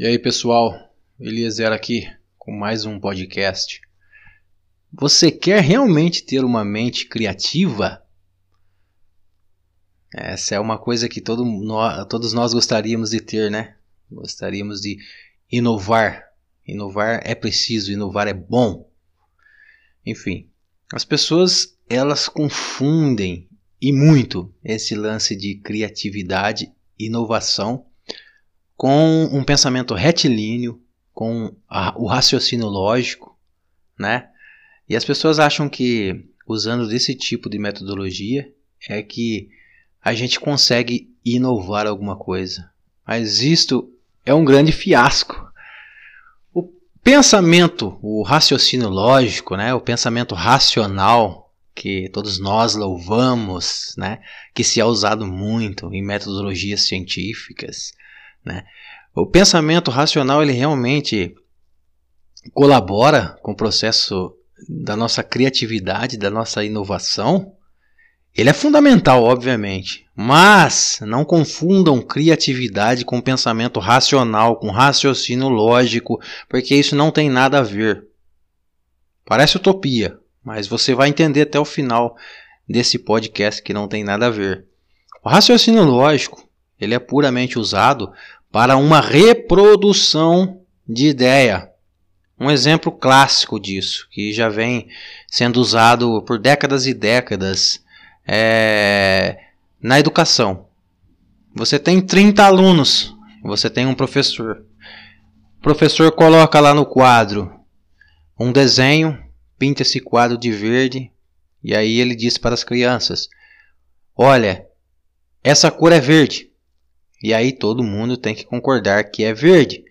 E aí pessoal, Eliezer aqui com mais um podcast. Você quer realmente ter uma mente criativa? Essa é uma coisa que todo, todos nós gostaríamos de ter, né? Gostaríamos de inovar. Inovar é preciso, inovar é bom. Enfim, as pessoas elas confundem e muito esse lance de criatividade, inovação com um pensamento retilíneo, com a, o raciocínio lógico, né? E as pessoas acham que usando desse tipo de metodologia é que a gente consegue inovar alguma coisa. Mas isto é um grande fiasco. O pensamento, o raciocínio lógico, né, o pensamento racional que todos nós louvamos, né, que se é usado muito em metodologias científicas, né? O pensamento racional ele realmente colabora com o processo da nossa criatividade, da nossa inovação. Ele é fundamental, obviamente, mas não confundam criatividade com pensamento racional, com raciocínio lógico, porque isso não tem nada a ver. Parece utopia, mas você vai entender até o final desse podcast que não tem nada a ver. O raciocínio lógico ele é puramente usado para uma reprodução de ideia. Um exemplo clássico disso, que já vem sendo usado por décadas e décadas é, na educação. Você tem 30 alunos, você tem um professor. O professor coloca lá no quadro um desenho, pinta esse quadro de verde, e aí ele diz para as crianças: Olha, essa cor é verde. E aí todo mundo tem que concordar que é verde.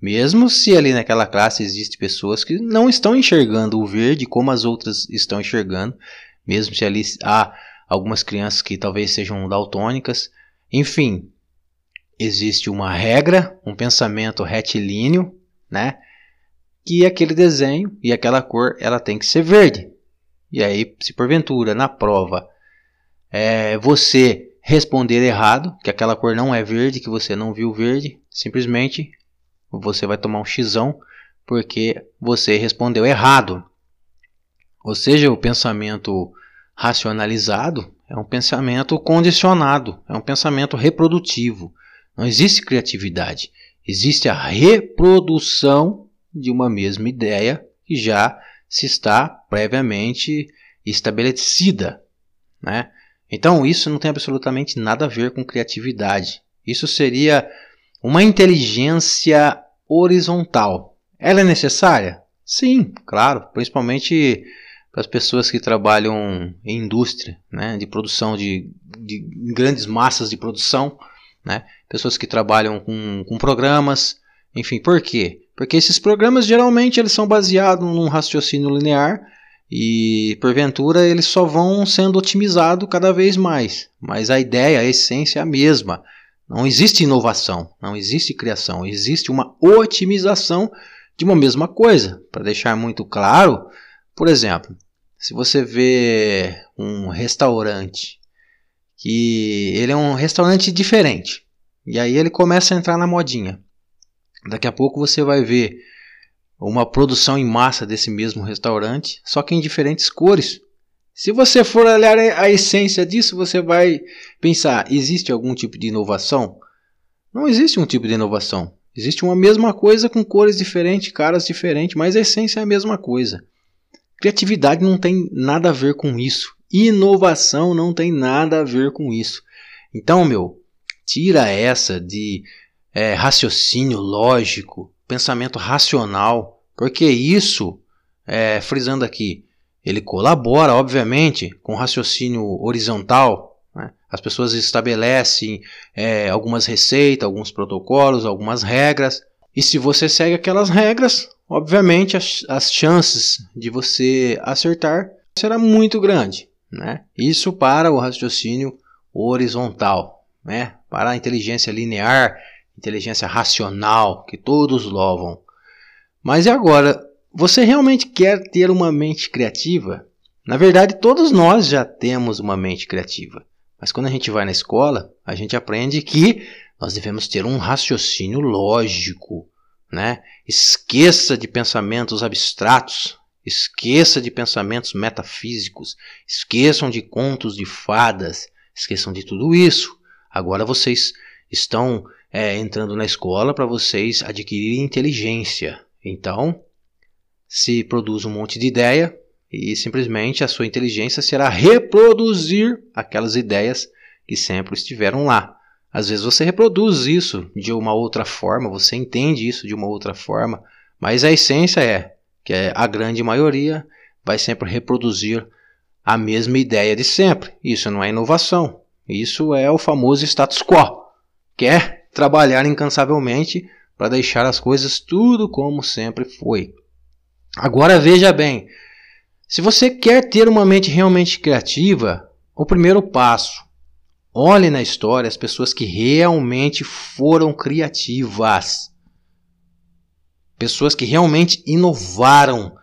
Mesmo se ali naquela classe existem pessoas que não estão enxergando o verde como as outras estão enxergando, mesmo se ali há algumas crianças que talvez sejam daltônicas, enfim, existe uma regra, um pensamento retilíneo, né? Que aquele desenho e aquela cor ela tem que ser verde. E aí, se porventura na prova é, você responder errado, que aquela cor não é verde, que você não viu verde, simplesmente você vai tomar um xão porque você respondeu errado. Ou seja, o pensamento racionalizado é um pensamento condicionado, é um pensamento reprodutivo. Não existe criatividade, existe a reprodução de uma mesma ideia que já se está previamente estabelecida, né? Então isso não tem absolutamente nada a ver com criatividade. Isso seria uma inteligência horizontal. Ela é necessária? Sim, claro, principalmente para as pessoas que trabalham em indústria, né, de produção de, de grandes massas de produção, né, pessoas que trabalham com, com programas, enfim, por quê? Porque esses programas geralmente eles são baseados num raciocínio linear e porventura eles só vão sendo otimizados cada vez mais. Mas a ideia, a essência é a mesma. Não existe inovação, não existe criação, existe uma otimização de uma mesma coisa. Para deixar muito claro, por exemplo, se você vê um restaurante que ele é um restaurante diferente e aí ele começa a entrar na modinha. Daqui a pouco você vai ver uma produção em massa desse mesmo restaurante, só que em diferentes cores. Se você for olhar a essência disso, você vai pensar: existe algum tipo de inovação? Não existe um tipo de inovação. Existe uma mesma coisa com cores diferentes, caras diferentes, mas a essência é a mesma coisa. Criatividade não tem nada a ver com isso. Inovação não tem nada a ver com isso. Então, meu, tira essa de é, raciocínio lógico, pensamento racional, porque isso, é, frisando aqui, ele colabora, obviamente, com o raciocínio horizontal. Né? As pessoas estabelecem é, algumas receitas, alguns protocolos, algumas regras, e se você segue aquelas regras, obviamente as, as chances de você acertar será muito grande. Né? Isso para o raciocínio horizontal, né? para a inteligência linear inteligência racional que todos louvam. Mas e agora? Você realmente quer ter uma mente criativa? Na verdade, todos nós já temos uma mente criativa. Mas quando a gente vai na escola, a gente aprende que nós devemos ter um raciocínio lógico, né? Esqueça de pensamentos abstratos, esqueça de pensamentos metafísicos, esqueçam de contos de fadas, esqueçam de tudo isso. Agora vocês estão é, entrando na escola para vocês adquirirem inteligência. Então, se produz um monte de ideia e simplesmente a sua inteligência será reproduzir aquelas ideias que sempre estiveram lá. Às vezes você reproduz isso de uma outra forma, você entende isso de uma outra forma, mas a essência é que a grande maioria vai sempre reproduzir a mesma ideia de sempre. Isso não é inovação. Isso é o famoso status quo. Quer trabalhar incansavelmente para deixar as coisas tudo como sempre foi. Agora veja bem, se você quer ter uma mente realmente criativa, o primeiro passo Olhe na história as pessoas que realmente foram criativas. Pessoas que realmente inovaram,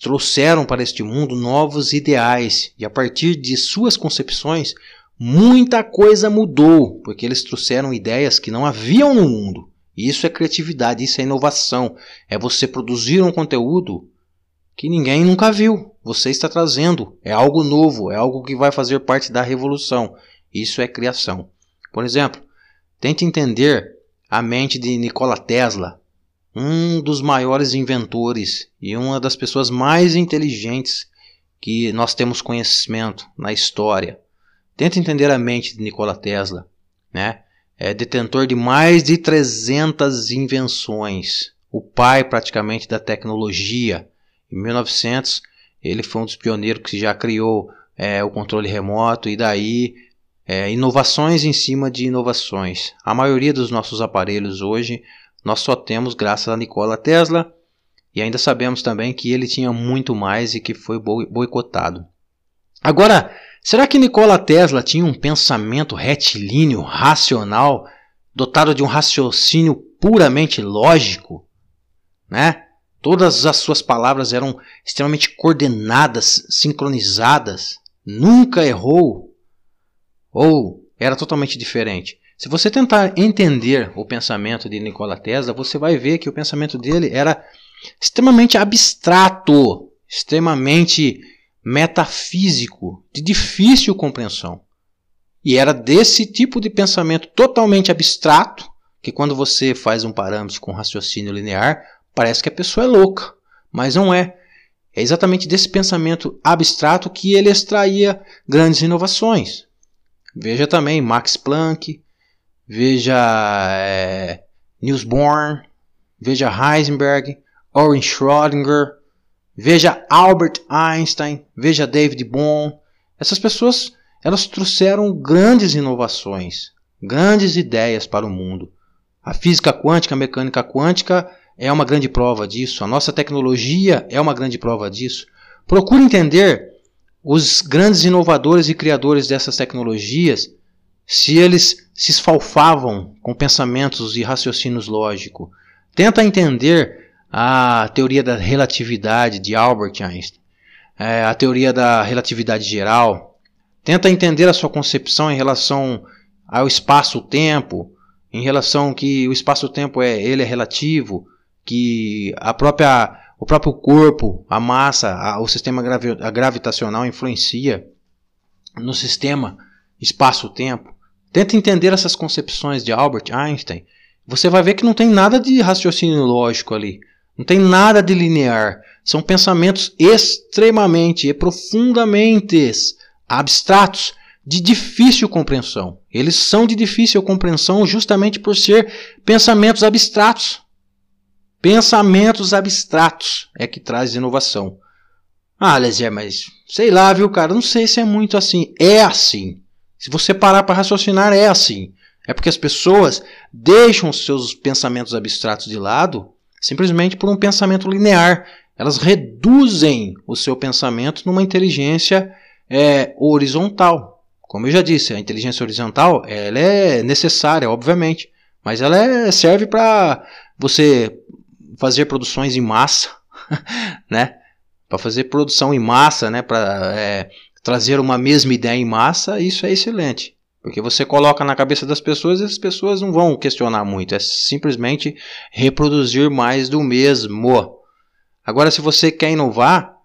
trouxeram para este mundo novos ideais e a partir de suas concepções muita coisa mudou, porque eles trouxeram ideias que não haviam no mundo. Isso é criatividade, isso é inovação. É você produzir um conteúdo que ninguém nunca viu. Você está trazendo. É algo novo, é algo que vai fazer parte da revolução. Isso é criação. Por exemplo, tente entender a mente de Nikola Tesla, um dos maiores inventores e uma das pessoas mais inteligentes que nós temos conhecimento na história. Tente entender a mente de Nikola Tesla, né? É detentor de mais de 300 invenções, o pai praticamente da tecnologia. Em 1900, ele foi um dos pioneiros que já criou é, o controle remoto e daí é, inovações em cima de inovações. A maioria dos nossos aparelhos hoje nós só temos graças a Nikola Tesla e ainda sabemos também que ele tinha muito mais e que foi boicotado. Agora, será que Nikola Tesla tinha um pensamento retilíneo, racional, dotado de um raciocínio puramente lógico? Né? Todas as suas palavras eram extremamente coordenadas, sincronizadas. Nunca errou ou era totalmente diferente? Se você tentar entender o pensamento de Nikola Tesla, você vai ver que o pensamento dele era extremamente abstrato, extremamente metafísico, de difícil compreensão. E era desse tipo de pensamento totalmente abstrato que quando você faz um parâmetro com raciocínio linear, parece que a pessoa é louca, mas não é. É exatamente desse pensamento abstrato que ele extraía grandes inovações. Veja também Max Planck, veja é, Niels Bohr, veja Heisenberg, Oren Schrödinger, veja Albert Einstein, veja David Bohm. Essas pessoas elas trouxeram grandes inovações, grandes ideias para o mundo. A física quântica, a mecânica quântica é uma grande prova disso. A nossa tecnologia é uma grande prova disso. Procure entender os grandes inovadores e criadores dessas tecnologias, se eles se esfalfavam com pensamentos e raciocínios lógicos. Tenta entender a teoria da relatividade de Albert Einstein, é, a teoria da relatividade geral. Tenta entender a sua concepção em relação ao espaço-tempo, em relação que o espaço-tempo é ele é relativo, que a própria o próprio corpo, a massa, a, o sistema gravi gravitacional influencia no sistema espaço-tempo. Tenta entender essas concepções de Albert Einstein. Você vai ver que não tem nada de raciocínio lógico ali. Não tem nada de linear. São pensamentos extremamente e profundamente abstratos, de difícil compreensão. Eles são de difícil compreensão justamente por ser pensamentos abstratos. Pensamentos abstratos é que traz inovação. Ah, Lezer, mas sei lá, viu, cara? Não sei se é muito assim. É assim. Se você parar para raciocinar, é assim. É porque as pessoas deixam seus pensamentos abstratos de lado simplesmente por um pensamento linear. Elas reduzem o seu pensamento numa inteligência é, horizontal. Como eu já disse, a inteligência horizontal ela é necessária, obviamente, mas ela é, serve para você fazer produções em massa, né? Para fazer produção em massa, né? Para é, trazer uma mesma ideia em massa, isso é excelente. Porque você coloca na cabeça das pessoas e as pessoas não vão questionar muito. É simplesmente reproduzir mais do mesmo. Agora, se você quer inovar,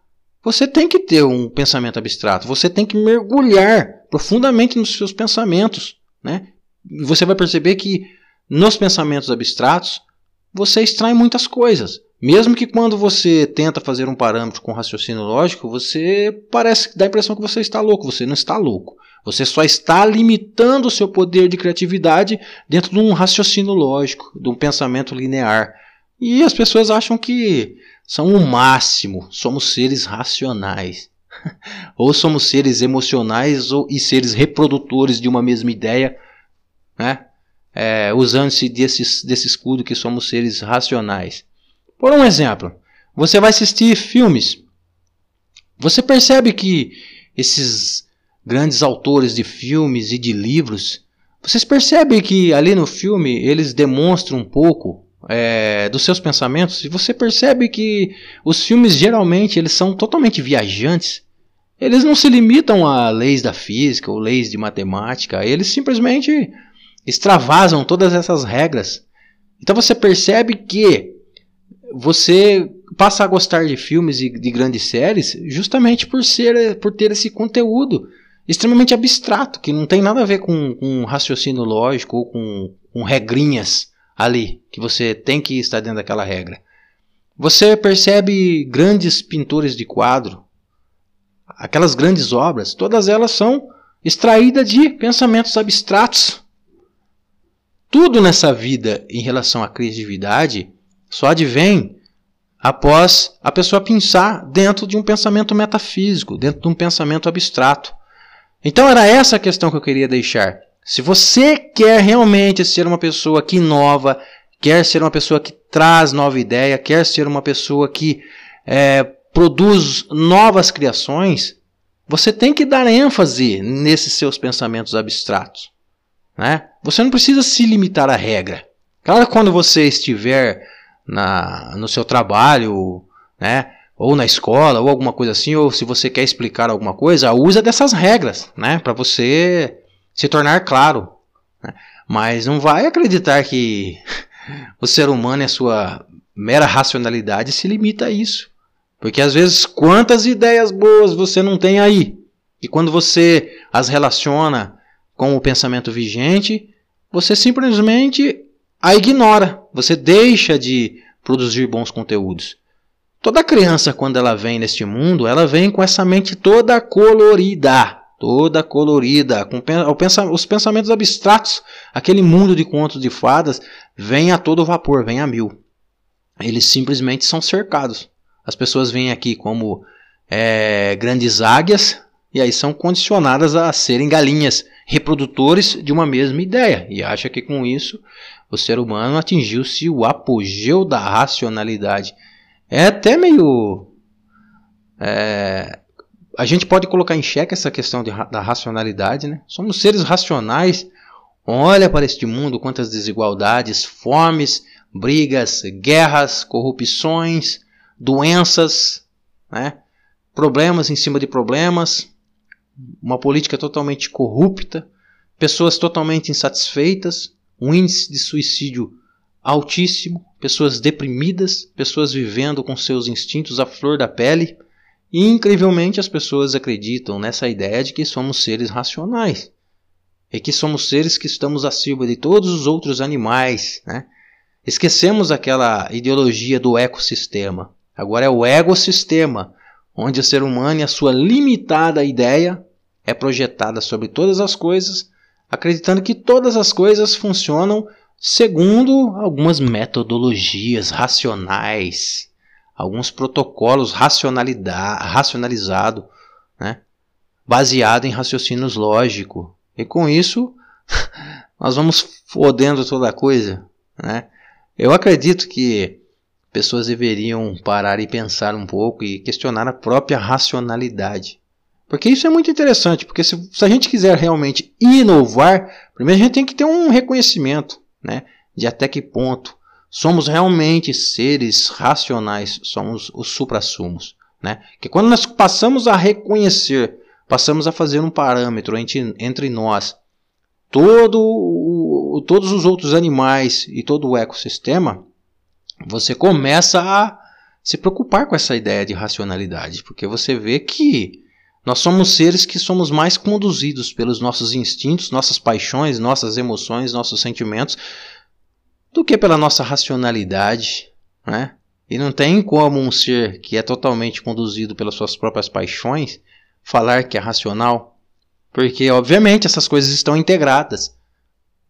você tem que ter um pensamento abstrato. Você tem que mergulhar profundamente nos seus pensamentos. Né? E você vai perceber que nos pensamentos abstratos você extrai muitas coisas. Mesmo que quando você tenta fazer um parâmetro com raciocínio lógico, você parece dá a impressão que você está louco. Você não está louco. Você só está limitando o seu poder de criatividade dentro de um raciocínio lógico, de um pensamento linear. E as pessoas acham que são o máximo, somos seres racionais. ou somos seres emocionais ou, e seres reprodutores de uma mesma ideia, né? É, usando-se desse, desse escudo que somos seres racionais. Por um exemplo, você vai assistir filmes. Você percebe que esses grandes autores de filmes e de livros, vocês percebem que ali no filme eles demonstram um pouco é, dos seus pensamentos e você percebe que os filmes geralmente eles são totalmente viajantes. Eles não se limitam a leis da física ou leis de matemática, eles simplesmente extravasam todas essas regras. Então você percebe que você passa a gostar de filmes e de grandes séries justamente por ser por ter esse conteúdo extremamente abstrato, que não tem nada a ver com, com raciocínio lógico ou com, com regrinhas ali, que você tem que estar dentro daquela regra. Você percebe grandes pintores de quadro, aquelas grandes obras, todas elas são extraídas de pensamentos abstratos. Tudo nessa vida em relação à criatividade só advém após a pessoa pensar dentro de um pensamento metafísico, dentro de um pensamento abstrato. Então era essa a questão que eu queria deixar. Se você quer realmente ser uma pessoa que inova, quer ser uma pessoa que traz nova ideia, quer ser uma pessoa que é, produz novas criações, você tem que dar ênfase nesses seus pensamentos abstratos. Né? Você não precisa se limitar à regra. Claro, quando você estiver na, no seu trabalho, né, ou na escola, ou alguma coisa assim, ou se você quer explicar alguma coisa, usa dessas regras, né, para você se tornar claro. Né? Mas não vai acreditar que o ser humano e a sua mera racionalidade se limita a isso. Porque às vezes quantas ideias boas você não tem aí? E quando você as relaciona com o pensamento vigente, você simplesmente a ignora. Você deixa de produzir bons conteúdos. Toda criança, quando ela vem neste mundo, ela vem com essa mente toda colorida, toda colorida, com os pensamentos abstratos, aquele mundo de contos de fadas, vem a todo vapor, vem a mil. Eles simplesmente são cercados. As pessoas vêm aqui como é, grandes águias e aí são condicionadas a serem galinhas, reprodutores de uma mesma ideia, e acha que com isso o ser humano atingiu-se o apogeu da racionalidade. É até meio. É, a gente pode colocar em xeque essa questão de, da racionalidade, né? Somos seres racionais. Olha para este mundo quantas desigualdades, fomes, brigas, guerras, corrupções, doenças, né? problemas em cima de problemas, uma política totalmente corrupta, pessoas totalmente insatisfeitas, um índice de suicídio altíssimo, pessoas deprimidas, pessoas vivendo com seus instintos à flor da pele. E incrivelmente as pessoas acreditam nessa ideia de que somos seres racionais e que somos seres que estamos acima de todos os outros animais. Né? Esquecemos aquela ideologia do ecossistema. Agora é o egossistema, onde o ser humano e a sua limitada ideia é projetada sobre todas as coisas, acreditando que todas as coisas funcionam segundo algumas metodologias racionais, alguns protocolos racionalizados, né? baseado em raciocínios lógicos. E com isso, nós vamos fodendo toda a coisa. Né? Eu acredito que pessoas deveriam parar e pensar um pouco e questionar a própria racionalidade. Porque isso é muito interessante, porque se, se, a gente quiser realmente inovar, primeiro a gente tem que ter um reconhecimento né, de até que ponto somos realmente seres racionais, somos os suprassumos. Né? Que quando nós passamos a reconhecer, passamos a fazer um parâmetro entre, entre nós todo o, todos os outros animais e todo o ecossistema, você começa a se preocupar com essa ideia de racionalidade, porque você vê que nós somos seres que somos mais conduzidos pelos nossos instintos, nossas paixões, nossas emoções, nossos sentimentos, do que pela nossa racionalidade, né? E não tem como um ser que é totalmente conduzido pelas suas próprias paixões falar que é racional, porque obviamente essas coisas estão integradas.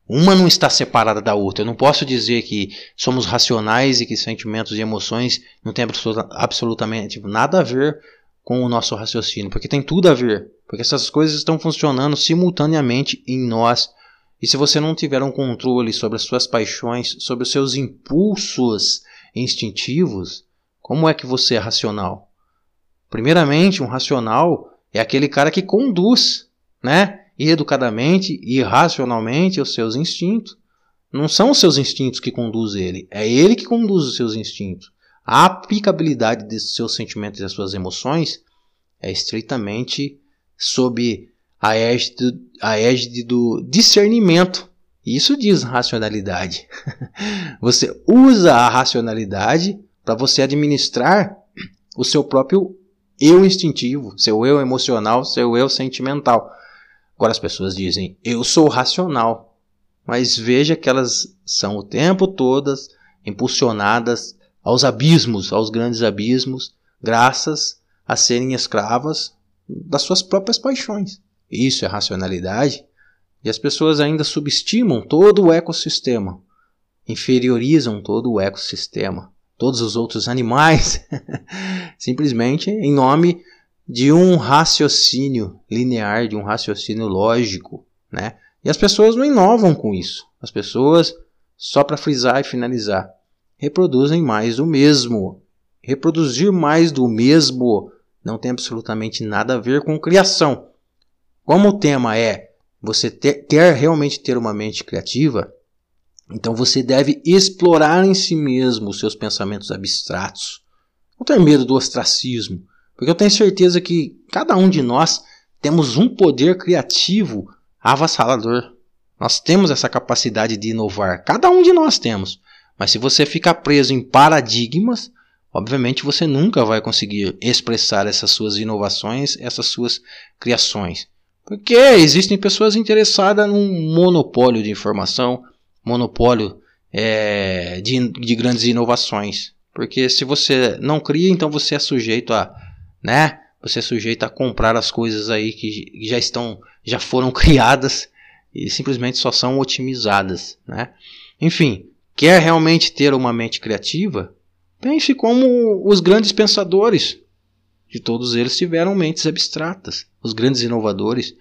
Uma não está separada da outra. Eu não posso dizer que somos racionais e que sentimentos e emoções não têm absolutamente nada a ver com o nosso raciocínio, porque tem tudo a ver, porque essas coisas estão funcionando simultaneamente em nós. E se você não tiver um controle sobre as suas paixões, sobre os seus impulsos instintivos, como é que você é racional? Primeiramente, um racional é aquele cara que conduz, né, educadamente e racionalmente os seus instintos. Não são os seus instintos que conduzem ele, é ele que conduz os seus instintos. A aplicabilidade dos seus sentimentos e das suas emoções é estritamente sob a égide, a égide do discernimento. Isso diz racionalidade. Você usa a racionalidade para você administrar o seu próprio eu instintivo, seu eu emocional, seu eu sentimental. Agora as pessoas dizem, eu sou racional. Mas veja que elas são o tempo todas impulsionadas aos abismos, aos grandes abismos, graças a serem escravas das suas próprias paixões. Isso é racionalidade. E as pessoas ainda subestimam todo o ecossistema, inferiorizam todo o ecossistema, todos os outros animais, simplesmente em nome de um raciocínio linear, de um raciocínio lógico, né? E as pessoas não inovam com isso. As pessoas, só para frisar e finalizar, reproduzem mais do mesmo. Reproduzir mais do mesmo não tem absolutamente nada a ver com criação. Como o tema é você ter, quer realmente ter uma mente criativa, então você deve explorar em si mesmo os seus pensamentos abstratos. Não ter medo do ostracismo, porque eu tenho certeza que cada um de nós temos um poder criativo avassalador. Nós temos essa capacidade de inovar, cada um de nós temos. Mas se você ficar preso em paradigmas, obviamente você nunca vai conseguir expressar essas suas inovações, essas suas criações. Porque existem pessoas interessadas num monopólio de informação, monopólio é, de, de grandes inovações. Porque se você não cria, então você é sujeito a, né? Você é sujeito a comprar as coisas aí que já estão, já foram criadas e simplesmente só são otimizadas, né? Enfim, Quer realmente ter uma mente criativa? Pense como os grandes pensadores. De todos eles tiveram mentes abstratas, os grandes inovadores.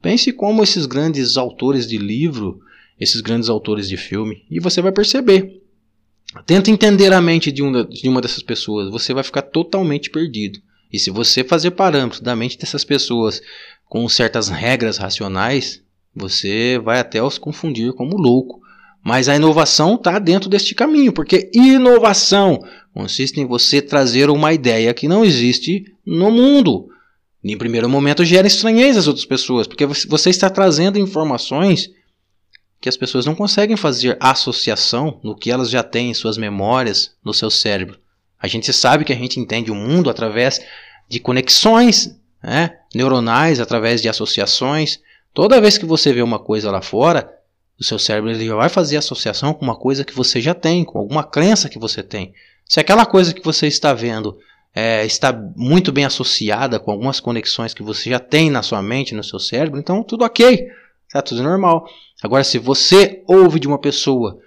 Pense como esses grandes autores de livro, esses grandes autores de filme, e você vai perceber. Tenta entender a mente de, uma, de uma dessas pessoas, você vai ficar totalmente perdido. E se você fazer parâmetros da mente dessas pessoas com certas regras racionais, você vai até os confundir como louco. Mas a inovação está dentro deste caminho, porque inovação consiste em você trazer uma ideia que não existe no mundo. Em primeiro momento gera estranheza às outras pessoas, porque você está trazendo informações que as pessoas não conseguem fazer associação no que elas já têm em suas memórias, no seu cérebro. A gente sabe que a gente entende o mundo através de conexões né, neuronais, através de associações. Toda vez que você vê uma coisa lá fora, o seu cérebro ele já vai fazer associação com uma coisa que você já tem, com alguma crença que você tem. Se aquela coisa que você está vendo é, está muito bem associada com algumas conexões que você já tem na sua mente, no seu cérebro, então tudo ok, está tudo normal. Agora, se você ouve de uma pessoa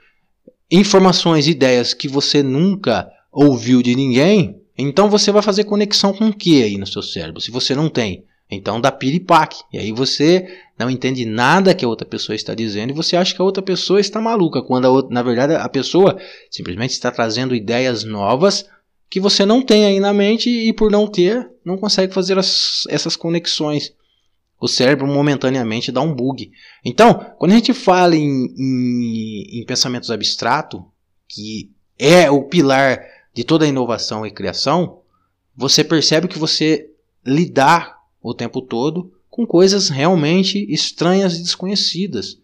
informações, ideias que você nunca ouviu de ninguém, então você vai fazer conexão com o que aí no seu cérebro? Se você não tem, então dá piripaque. E aí você não entende nada que a outra pessoa está dizendo e você acha que a outra pessoa está maluca, quando outra, na verdade a pessoa simplesmente está trazendo ideias novas que você não tem aí na mente e por não ter, não consegue fazer as, essas conexões. O cérebro momentaneamente dá um bug. Então, quando a gente fala em, em, em pensamentos abstratos, que é o pilar de toda a inovação e criação, você percebe que você lidar o tempo todo com coisas realmente estranhas e desconhecidas.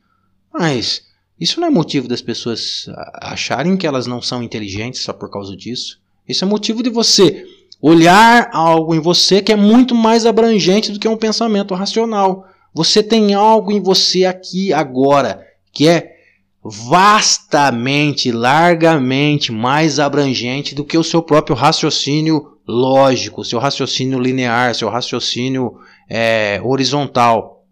Mas isso não é motivo das pessoas acharem que elas não são inteligentes só por causa disso. Isso é motivo de você olhar algo em você que é muito mais abrangente do que um pensamento racional. Você tem algo em você aqui agora que é vastamente, largamente mais abrangente do que o seu próprio raciocínio lógico, seu raciocínio linear, seu raciocínio é, horizontal.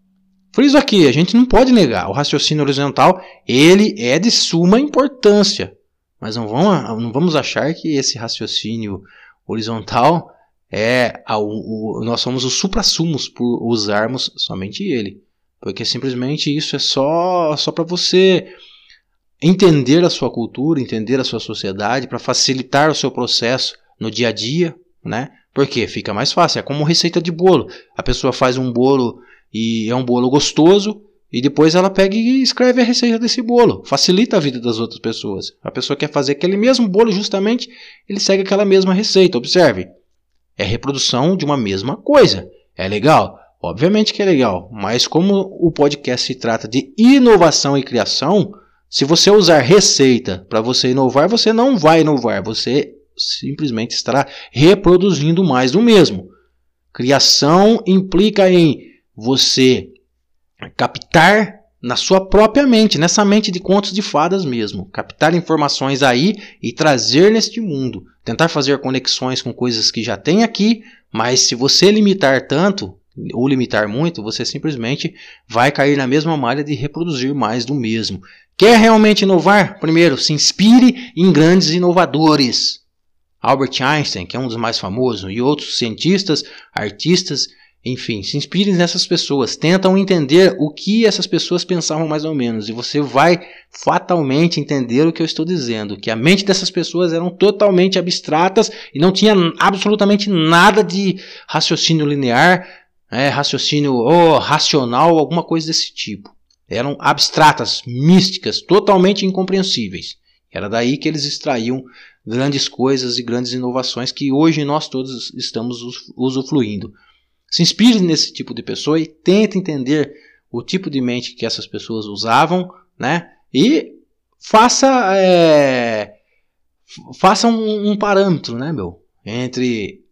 Por isso aqui, a gente não pode negar, o raciocínio horizontal ele é de suma importância, mas não vamos, não vamos achar que esse raciocínio horizontal é a, o, nós somos os suprassumos por usarmos somente ele, porque simplesmente isso é só só para você entender a sua cultura, entender a sua sociedade, para facilitar o seu processo no dia a dia, né? Porque fica mais fácil, é como receita de bolo. A pessoa faz um bolo e é um bolo gostoso, e depois ela pega e escreve a receita desse bolo. Facilita a vida das outras pessoas. A pessoa quer fazer aquele mesmo bolo, justamente, ele segue aquela mesma receita. Observe. É reprodução de uma mesma coisa. É legal? Obviamente que é legal. Mas como o podcast se trata de inovação e criação, se você usar receita para você inovar, você não vai inovar, você simplesmente estará reproduzindo mais do mesmo. Criação implica em você captar na sua própria mente, nessa mente de contos de fadas mesmo, captar informações aí e trazer neste mundo, tentar fazer conexões com coisas que já tem aqui, mas se você limitar tanto, ou limitar muito, você simplesmente vai cair na mesma malha de reproduzir mais do mesmo. Quer realmente inovar? Primeiro, se inspire em grandes inovadores. Albert Einstein, que é um dos mais famosos, e outros cientistas, artistas, enfim, se inspire nessas pessoas, tentam entender o que essas pessoas pensavam mais ou menos, e você vai fatalmente entender o que eu estou dizendo, que a mente dessas pessoas eram totalmente abstratas e não tinha absolutamente nada de raciocínio linear, é, raciocínio oh, racional, alguma coisa desse tipo. Eram abstratas, místicas, totalmente incompreensíveis. Era daí que eles extraíam grandes coisas e grandes inovações que hoje nós todos estamos usufruindo. Se inspire nesse tipo de pessoa e tente entender o tipo de mente que essas pessoas usavam, né? E faça é, faça um, um parâmetro, né, meu, entre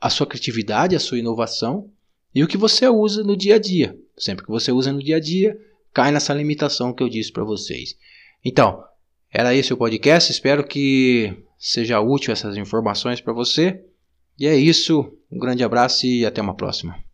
a sua criatividade, a sua inovação e o que você usa no dia a dia. Sempre que você usa no dia a dia, cai nessa limitação que eu disse para vocês. Então, era esse o podcast. Espero que seja útil essas informações para você. E é isso. Um grande abraço e até uma próxima.